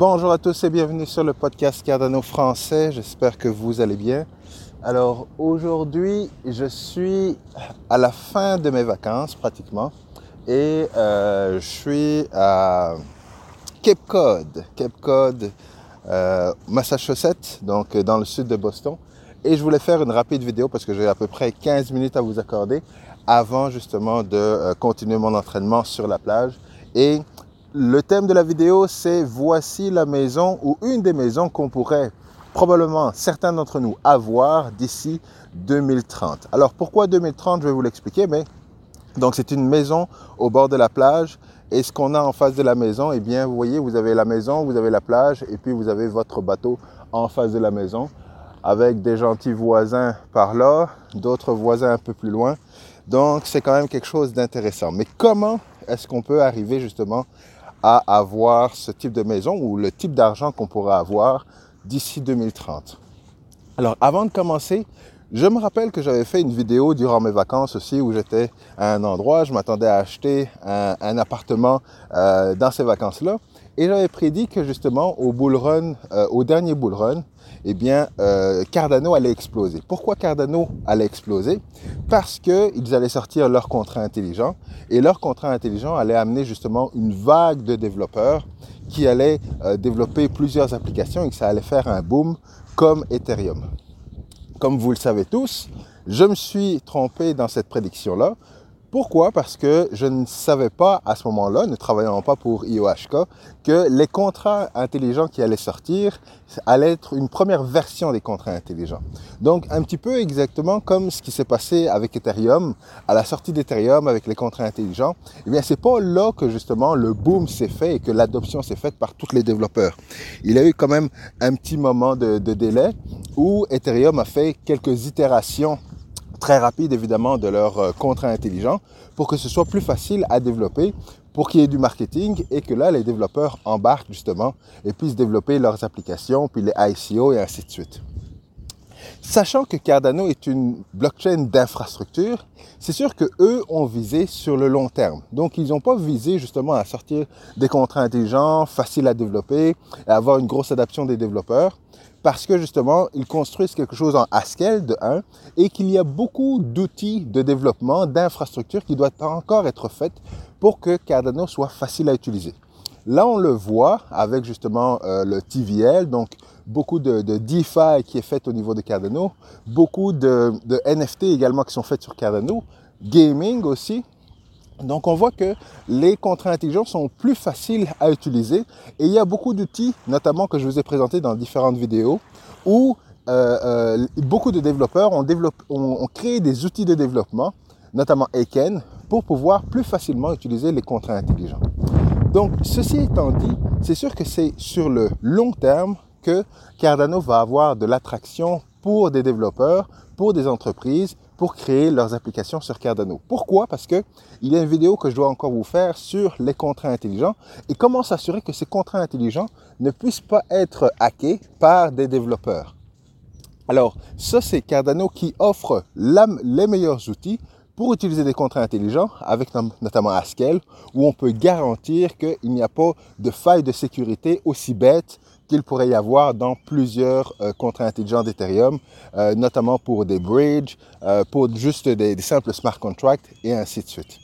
Bonjour à tous et bienvenue sur le podcast Cardano français. J'espère que vous allez bien. Alors aujourd'hui, je suis à la fin de mes vacances pratiquement et euh, je suis à Cape Cod, Cape Cod, euh, Massachusetts, donc dans le sud de Boston. Et je voulais faire une rapide vidéo parce que j'ai à peu près 15 minutes à vous accorder avant justement de euh, continuer mon entraînement sur la plage. Et le thème de la vidéo, c'est voici la maison ou une des maisons qu'on pourrait probablement certains d'entre nous avoir d'ici 2030. Alors pourquoi 2030 Je vais vous l'expliquer, mais donc c'est une maison au bord de la plage. Et ce qu'on a en face de la maison, eh bien, vous voyez, vous avez la maison, vous avez la plage, et puis vous avez votre bateau en face de la maison, avec des gentils voisins par là, d'autres voisins un peu plus loin. Donc, c'est quand même quelque chose d'intéressant. Mais comment est-ce qu'on peut arriver justement à avoir ce type de maison ou le type d'argent qu'on pourra avoir d'ici 2030. Alors avant de commencer, je me rappelle que j'avais fait une vidéo durant mes vacances aussi où j'étais à un endroit, je m'attendais à acheter un, appartement euh, dans ces vacances-là. Et j'avais prédit que justement au bull run, euh, au dernier bull run, eh euh, Cardano allait exploser. Pourquoi Cardano allait exploser? Parce qu'ils allaient sortir leur contrat intelligent et leur contrat intelligent allait amener justement une vague de développeurs qui allaient euh, développer plusieurs applications et que ça allait faire un boom comme Ethereum. Comme vous le savez tous, je me suis trompé dans cette prédiction-là. Pourquoi? Parce que je ne savais pas à ce moment-là, ne travaillant pas pour IOHK, que les contrats intelligents qui allaient sortir allaient être une première version des contrats intelligents. Donc un petit peu exactement comme ce qui s'est passé avec Ethereum, à la sortie d'Ethereum avec les contrats intelligents, eh bien c'est pas là que justement le boom s'est fait et que l'adoption s'est faite par tous les développeurs. Il y a eu quand même un petit moment de, de délai où Ethereum a fait quelques itérations très rapide évidemment de leur euh, contrat intelligent pour que ce soit plus facile à développer, pour qu'il y ait du marketing et que là les développeurs embarquent justement et puissent développer leurs applications, puis les ICO et ainsi de suite. Sachant que Cardano est une blockchain d'infrastructure, c'est sûr que eux ont visé sur le long terme. Donc ils n'ont pas visé justement à sortir des contrats intelligents, faciles à développer, et avoir une grosse adaptation des développeurs parce que justement, ils construisent quelque chose en Haskell de 1 et qu'il y a beaucoup d'outils de développement, d'infrastructures qui doivent encore être faites pour que Cardano soit facile à utiliser. Là, on le voit avec justement euh, le TVL, donc beaucoup de, de, DeFi qui est fait au niveau de Cardano, beaucoup de, NFT également qui sont faits sur Cardano, gaming aussi, donc on voit que les contrats intelligents sont plus faciles à utiliser et il y a beaucoup d'outils, notamment que je vous ai présentés dans différentes vidéos, où euh, euh, beaucoup de développeurs ont, ont, créé des outils de développement, notamment Aiken, pour pouvoir plus facilement utiliser les contrats intelligents. Donc ceci étant dit, c'est sûr que c'est sur le long terme que Cardano va avoir de l'attraction pour des développeurs, pour des entreprises, pour créer leurs applications sur Cardano. Pourquoi? Parce que il y a une vidéo que je dois encore vous faire sur les contrats intelligents et comment s'assurer que ces contrats intelligents ne puissent pas être hackés par des développeurs? Alors, ça c'est Cardano qui offre les meilleurs outils pour utiliser des contrats intelligents avec notamment Haskell où on peut garantir qu'il n'y a pas de faille de sécurité aussi bête qu'il pourrait y avoir dans plusieurs euh, contrats intelligents d'Ethereum, euh, notamment pour des bridges, euh, pour juste des, simples smart contracts et ainsi de suite.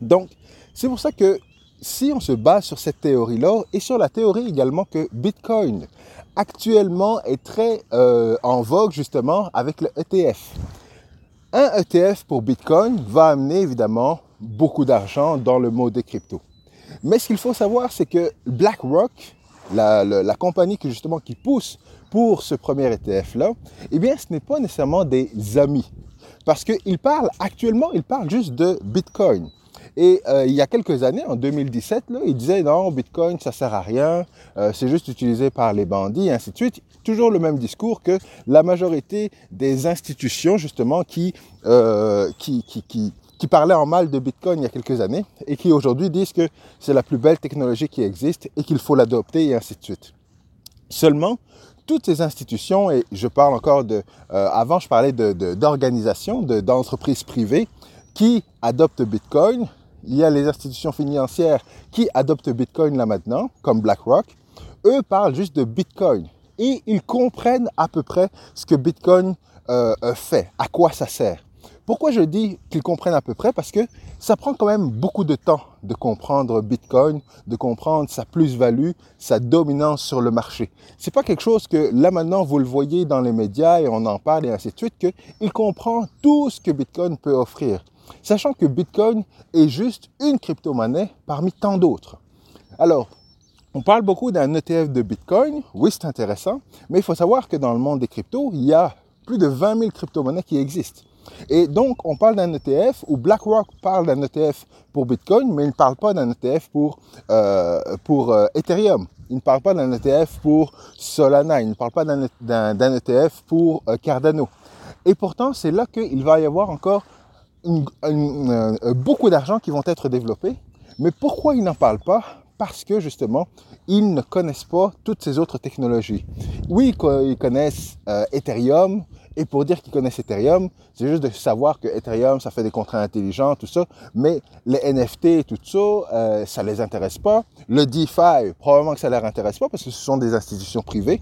Donc, c'est pour ça que si on se base sur cette théorie-là et sur la théorie également que Bitcoin actuellement est très en vogue justement avec le ETF. Un ETF pour Bitcoin va amener évidemment beaucoup d'argent dans le mode des cryptos. Mais ce qu'il faut savoir, c'est que BlackRock la, compagnie qui justement qui pousse pour ce premier ETF-là, eh bien, ce n'est pas nécessairement des amis. Parce qu'ils parlent, actuellement, ils parlent juste de Bitcoin. Et euh, il y a quelques années, en 2017, là, ils disaient non, Bitcoin, ça sert à rien, euh, c'est juste utilisé par les bandits, ainsi de suite. Toujours le même discours que la majorité des institutions, justement, qui, euh, qui, qui, qui qui parlaient en mal de Bitcoin il y a quelques années et qui aujourd'hui disent que c'est la plus belle technologie qui existe et qu'il faut l'adopter et ainsi de suite. Seulement, toutes ces institutions, et je parle encore de... Euh, avant, je parlais d'organisations, de, d'entreprises privées qui adoptent Bitcoin. Il y a les institutions financières qui adoptent Bitcoin là maintenant, comme BlackRock. eux parlent juste de Bitcoin. Et ils comprennent à peu près ce que Bitcoin euh, euh, fait, à quoi ça sert. Pourquoi je dis qu'ils comprennent à peu près? Parce que ça prend quand même beaucoup de temps de comprendre Bitcoin, de comprendre sa plus-value, sa dominance sur le marché. C'est pas quelque chose que là maintenant vous le voyez dans les médias et on en parle et ainsi de suite qu'il comprend tout ce que Bitcoin peut offrir, sachant que Bitcoin est juste une crypto-monnaie parmi tant d'autres. Alors, on parle beaucoup d'un ETF de Bitcoin, oui c'est intéressant, mais il faut savoir que dans le monde des cryptos, il y a plus de 20 000 crypto-monnaies qui existent. Et donc, on parle d'un ETF où BlackRock parle d'un ETF pour Bitcoin, mais il ne parle pas d'un ETF pour, euh, euh, Ethereum. Il ne parle pas d'un ETF pour Solana. Il ne parle pas d'un ETF pour euh, Cardano. Et pourtant, c'est là qu'il va y avoir encore beaucoup d'argent qui vont être développés. Mais pourquoi il n'en parle pas? Parce que justement, ils ne connaissent pas toutes ces autres technologies. Oui, ils connaissent Ethereum, et pour dire qu'ils connaissent Ethereum, c'est juste de savoir que Ethereum, ça fait des contrats intelligents, tout ça. Mais les NFT tout ça, euh, ça les intéresse pas. Le DeFi, probablement que ça leur intéresse pas parce que ce sont des institutions privées.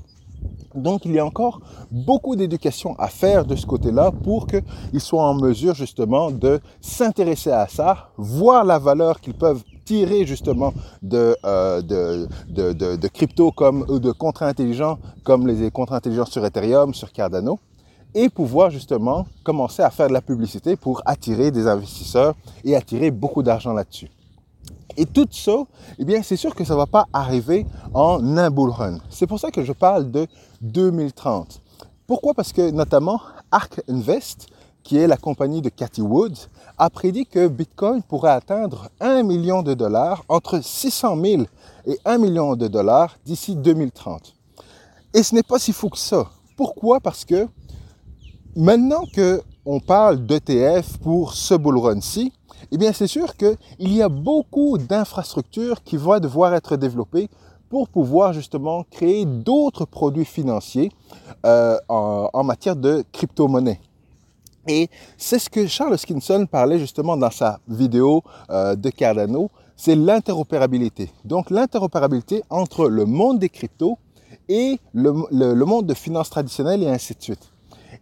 Donc, il y a encore beaucoup d'éducation à faire de ce côté-là pour qu'ils soient en mesure justement de s'intéresser à ça, voir la valeur qu'ils peuvent tirer justement de, euh, de, de, de, de, crypto comme, ou de contrats intelligents comme les contrats intelligents sur Ethereum, sur Cardano et pouvoir justement commencer à faire de la publicité pour attirer des investisseurs et attirer beaucoup d'argent là-dessus. Et tout ça, eh bien, c'est sûr que ça ne va pas arriver en un bull run. C'est pour ça que je parle de 2030. Pourquoi? Parce que notamment Ark Invest, qui est la compagnie de Cathy Woods, a prédit que Bitcoin pourrait atteindre 1 million de dollars, entre 600 000 et 1 million de dollars d'ici 2030. Et ce n'est pas si fou que ça. Pourquoi? Parce que Maintenant qu'on parle d'ETF pour ce bull run-ci, eh bien, c'est sûr qu'il y a beaucoup d'infrastructures qui vont devoir être développées pour pouvoir justement créer d'autres produits financiers euh, en, matière de crypto-monnaie. Et c'est ce que Charles Skinson parlait justement dans sa vidéo euh, de Cardano, c'est l'interopérabilité. Donc l'interopérabilité entre le monde des cryptos et le, le monde de finances traditionnelles et ainsi de suite.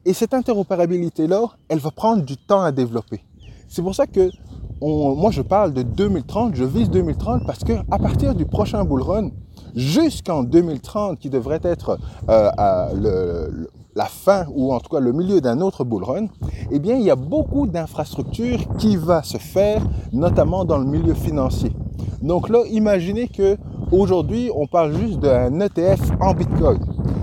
Et cette interopérabilité-là, elle va prendre du temps à développer. C'est pour ça que moi, je parle de 2030, je vise 2030 parce qu'à partir du prochain bull run, jusqu'en 2030, qui devrait être euh, la fin ou en tout cas le milieu d'un autre bull run, eh bien, il y a beaucoup d'infrastructures qui vont se faire, notamment dans le milieu financier. Donc là, imaginez que aujourd'hui, on parle juste d'un ETF en Bitcoin.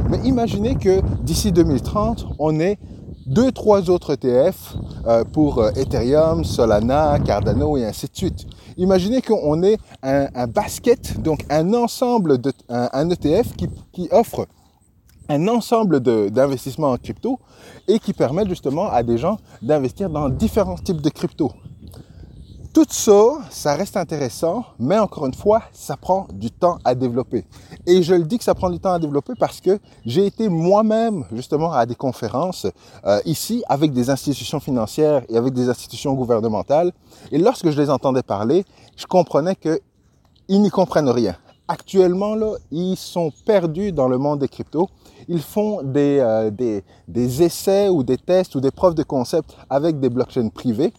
Mais imaginez que d'ici 2030, on ait deux, trois autres ETF euh, pour euh, Ethereum, Solana, Cardano et ainsi de suite. Imaginez qu'on ait un, basket, donc un ensemble de ETF qui, qui, offre un ensemble d'investissements en crypto et qui permet justement à des gens d'investir dans différents types de crypto. Tout ça, ça reste intéressant, mais encore une fois, ça prend du temps à développer. Et je le dis que ça prend du temps à développer parce que j'ai été moi-même justement à des conférences euh, ici avec des institutions financières et avec des institutions gouvernementales. Et lorsque je les entendais parler, je comprenais qu'ils n'y comprennent rien. Actuellement, là, ils sont perdus dans le monde des cryptos. Ils font des, euh, des, des essais ou des tests ou des preuves de concept avec des blockchains privées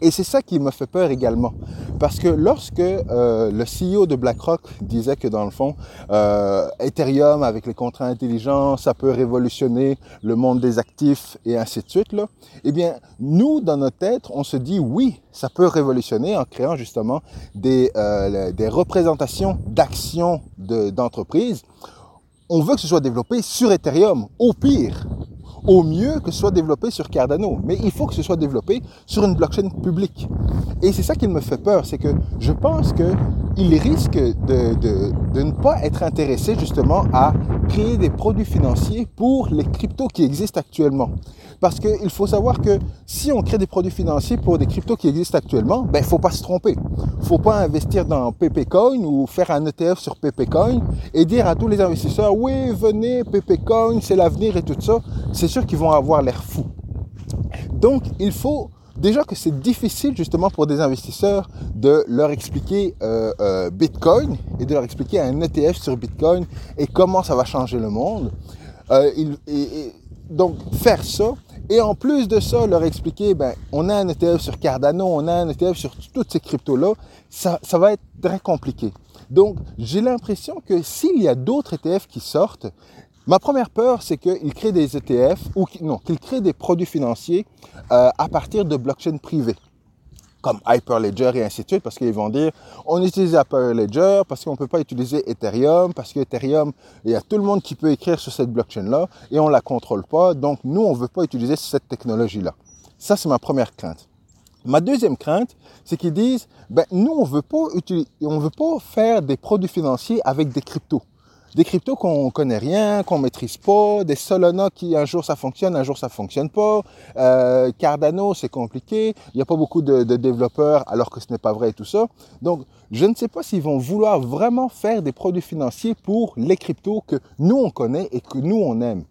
et c'est ça qui me fait peur également. Parce que lorsque euh, le CEO de BlackRock disait que dans le fond, euh, Ethereum avec les contrats intelligents, ça peut révolutionner le monde des actifs et ainsi de suite, là, eh bien, nous, dans notre tête, on se dit oui, ça peut révolutionner en créant justement des, euh, des représentations d'actions d'entreprises. on veut que ce soit développé sur Ethereum. Au pire, au mieux que ce soit développé sur Cardano. Mais il faut que ce soit développé sur une blockchain publique. Et c'est ça qui me fait peur, c'est que je pense qu'il risque de, de, de, ne pas être intéressé justement à créer des produits financiers pour les cryptos qui existent actuellement. Parce qu'il faut savoir que si on crée des produits financiers pour des cryptos qui existent actuellement, ben, faut pas se tromper. Faut pas investir dans PPCoin ou faire un ETF sur PPCoin et dire à tous les investisseurs, oui, venez, PPCoin, c'est l'avenir et tout ça. C'est sûr qu'ils vont avoir l'air fous. Donc, il faut déjà que c'est difficile justement pour des investisseurs de leur expliquer euh, euh, Bitcoin et de leur expliquer un ETF sur Bitcoin et comment ça va changer le monde. Euh, et, donc faire ça et en plus de ça leur expliquer ben on a un ETF sur Cardano, on a un ETF sur toutes ces cryptos là, ça, ça va être très compliqué. Donc j'ai l'impression que s'il y a d'autres ETF qui sortent, Ma première peur, c'est qu'ils créent des ETF ou non, qu'ils créent des produits financiers euh, à partir de blockchains privées comme Hyperledger et ainsi de suite, parce qu'ils vont dire on utilise Hyperledger parce qu'on ne peut pas utiliser Ethereum, parce que Ethereum, il y a tout le monde qui peut écrire sur cette blockchain-là et on ne la contrôle pas, donc nous, on ne veut pas utiliser cette technologie-là. Ça, c'est ma première crainte. Ma deuxième crainte, c'est qu'ils disent, ben, nous, on veut pas on veut pas faire des produits financiers avec des cryptos des cryptos qu'on connaît rien, qu'on maîtrise pas, des Solana qui un jour ça fonctionne, un jour ça fonctionne pas. Euh, Cardano c'est compliqué, il n'y a pas beaucoup de, de, développeurs alors que ce n'est pas vrai et tout ça. Donc je ne sais pas s'ils vont vouloir vraiment faire des produits financiers pour les cryptos que nous on connaît et que nous on aime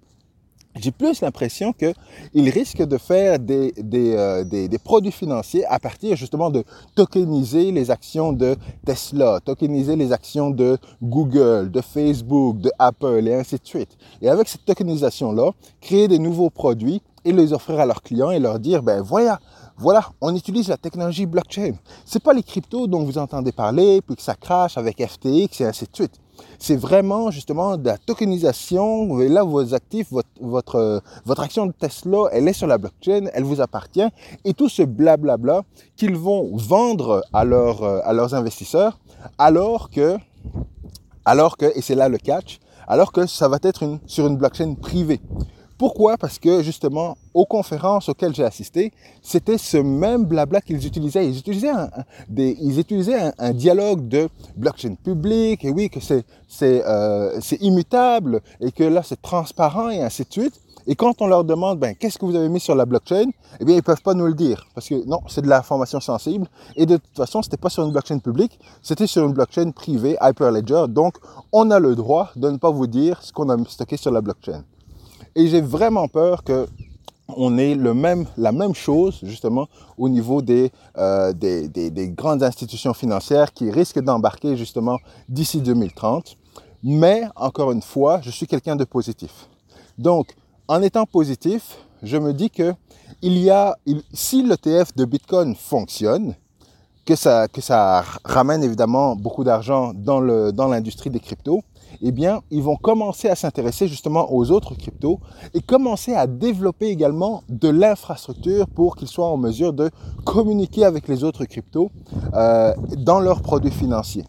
j'ai plus l'impression qu'ils risquent de faire des, euh, des, produits financiers à partir justement de tokeniser les actions de Tesla, tokeniser les actions de Google, de Facebook, de Apple et ainsi de suite. Et avec cette tokenisation-là, créer des nouveaux produits et les offrir à leurs clients et leur dire, ben voilà, voilà, on utilise la technologie blockchain. C'est pas les cryptos dont vous entendez parler, puis que ça crache avec FTX et ainsi de suite. C'est vraiment justement de la tokenisation. Et là, vos actifs, votre, action de Tesla, elle est sur la blockchain, elle vous appartient. Et tout ce blablabla qu'ils vont vendre à, leur, à leurs investisseurs, alors que, et c'est là le catch, alors que ça va être sur une blockchain privée. Pourquoi? Parce que justement, aux conférences auxquelles j'ai assisté, c'était ce même blabla qu'ils utilisaient. Ils utilisaient un, ils utilisaient un, dialogue de blockchain public, et oui, que c'est euh, immutable, et que là, c'est transparent, et ainsi de suite. Et quand on leur demande, ben, qu'est-ce que vous avez mis sur la blockchain? Eh bien, ils peuvent pas nous le dire, parce que non, c'est de l'information sensible. Et de toute façon, c'était pas sur une blockchain publique, c'était sur une blockchain privée, Hyperledger. Donc, on a le droit de ne pas vous dire ce qu'on a stocké sur la blockchain. Et j'ai vraiment peur que on ait la même chose justement au niveau des, euh, des, des, des, grandes institutions financières qui risquent d'embarquer justement d'ici 2030. Mais encore une fois, je suis quelqu'un de positif. Donc, en étant positif, je me dis que il y a, si l'ETF de Bitcoin fonctionne, que ça, ramène évidemment beaucoup d'argent dans l'industrie des cryptos, eh bien, ils vont commencer à s'intéresser justement aux autres cryptos et commencer à développer également de l'infrastructure pour qu'ils soient en mesure de communiquer avec les autres cryptos euh, dans leurs produits financiers.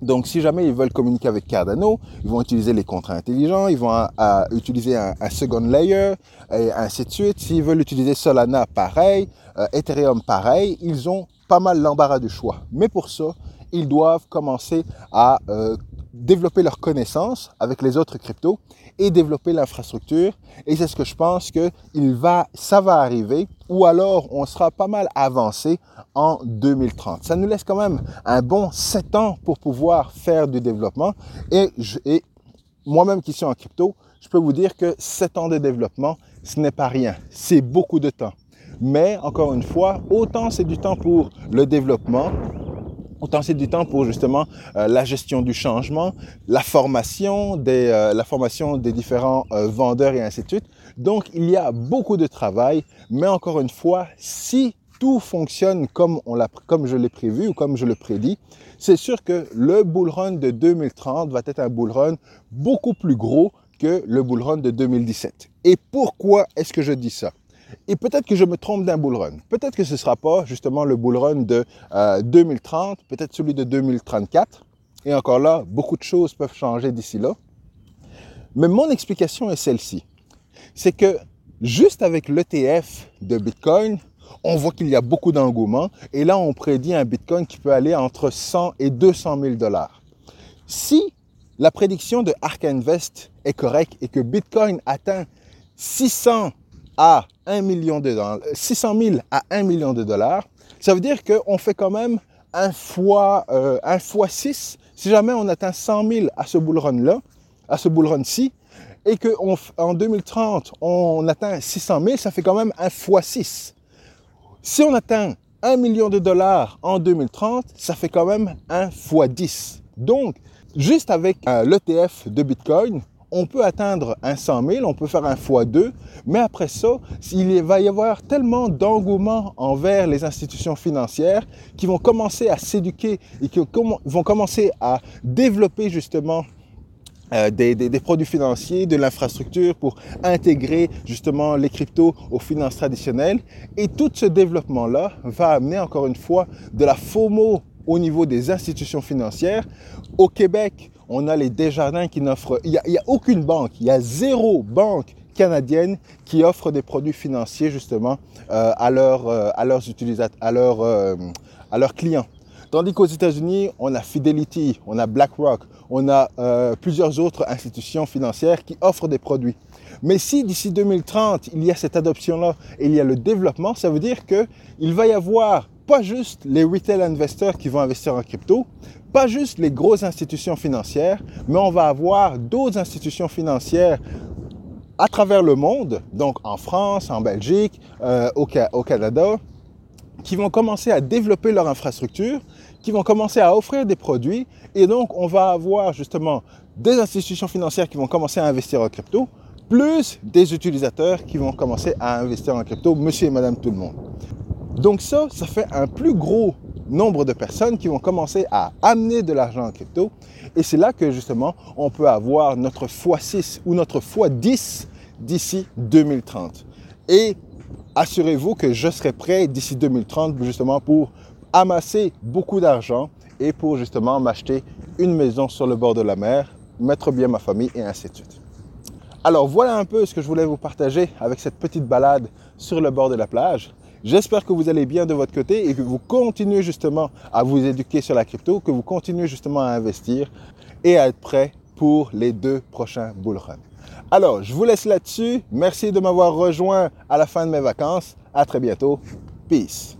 Donc, si jamais ils veulent communiquer avec Cardano, ils vont utiliser les contrats intelligents, ils vont utiliser un, second layer, et ainsi de suite. S'ils veulent utiliser Solana, pareil, euh, Ethereum, pareil, ils ont pas mal l'embarras du choix. Mais pour ça, ils doivent commencer à euh, développer leurs connaissances avec les autres cryptos et développer l'infrastructure. Et c'est ce que je pense que il va, ça va arriver, ou alors on sera pas mal avancé en 2030. Ça nous laisse quand même un bon 7 ans pour pouvoir faire du développement. Et, et moi-même qui suis en crypto, je peux vous dire que 7 ans de développement, ce n'est pas rien. C'est beaucoup de temps. Mais encore une fois, autant c'est du temps pour le développement, Autant c'est du temps pour justement euh, la gestion du changement, la formation des, euh, la formation des différents euh, vendeurs et ainsi de suite. Donc il y a beaucoup de travail, mais encore une fois, si tout fonctionne comme, on comme je l'ai prévu ou comme je le prédis, c'est sûr que le bull run de 2030 va être un bull run beaucoup plus gros que le bull run de 2017. Et pourquoi est-ce que je dis ça? Et peut-être que je me trompe d'un bull run. Peut-être que ce ne sera pas justement le bull run de 2030, euh, peut-être celui de 2034. Et encore là, beaucoup de choses peuvent changer d'ici là. Mais mon explication est celle-ci. C'est que juste avec l'ETF de Bitcoin, on voit qu'il y a beaucoup d'engouement. Et là, on prédit un Bitcoin qui peut aller entre 100 et 200 000 dollars. Si la prédiction de Ark Invest est correcte et que Bitcoin atteint 600 à 1 million de dollars, 600 000 à 1 million de dollars, ça veut dire qu'on fait quand même un fois, euh, un fois 6 si jamais on atteint 100 000 à ce bull run-là, à ce bull run-ci, et qu'en 2030, on atteint 600 000, ça fait quand même un fois 6. si on atteint 1 million de dollars en 2030, ça fait quand même 1 fois 10. Donc, juste avec euh, l'ETF de Bitcoin, on peut atteindre un 100 000, on peut faire un fois 2, mais après ça, il va y avoir tellement d'engouement envers les institutions financières qui vont commencer à s'éduquer et qui vont commencer à développer justement euh, des, des, produits financiers, de l'infrastructure pour intégrer justement les cryptos aux finances traditionnelles. Et tout ce développement-là va amener encore une fois de la FOMO au niveau des institutions financières. Au Québec, on a les Desjardins qui n'offrent, il n'y a, aucune banque, il y a zéro banque canadienne qui offre des produits financiers justement euh, euh, euh, à leurs clients. Tandis qu'aux États-Unis, on a Fidelity, on a BlackRock, on a plusieurs autres institutions financières qui offrent des produits. Mais si d'ici 2030, il y a cette adoption-là et il y a le développement, ça veut dire qu'il va y avoir pas juste les retail investors qui vont investir en crypto, pas juste les grosses institutions financières, mais on va avoir d'autres institutions financières à travers le monde, donc en France, en Belgique, euh, au, au Canada, qui vont commencer à développer leur infrastructure, qui vont commencer à offrir des produits, et donc on va avoir justement des institutions financières qui vont commencer à investir en crypto, plus des utilisateurs qui vont commencer à investir en crypto, monsieur et madame tout le monde. Donc ça, ça fait un plus gros nombre de personnes qui vont commencer à amener de l'argent en crypto. Et c'est là que justement, on peut avoir notre x6 ou notre x10 d'ici 2030. Et assurez-vous que je serai prêt d'ici 2030 justement pour amasser beaucoup d'argent et pour justement m'acheter une maison sur le bord de la mer, mettre bien ma famille et ainsi de suite. Alors voilà un peu ce que je voulais vous partager avec cette petite balade sur le bord de la plage. J'espère que vous allez bien de votre côté et que vous continuez justement à vous éduquer sur la crypto, que vous continuez justement à investir et à être prêt pour les deux prochains bull runs. Alors, je vous laisse là-dessus. Merci de m'avoir rejoint à la fin de mes vacances. À très bientôt. Peace.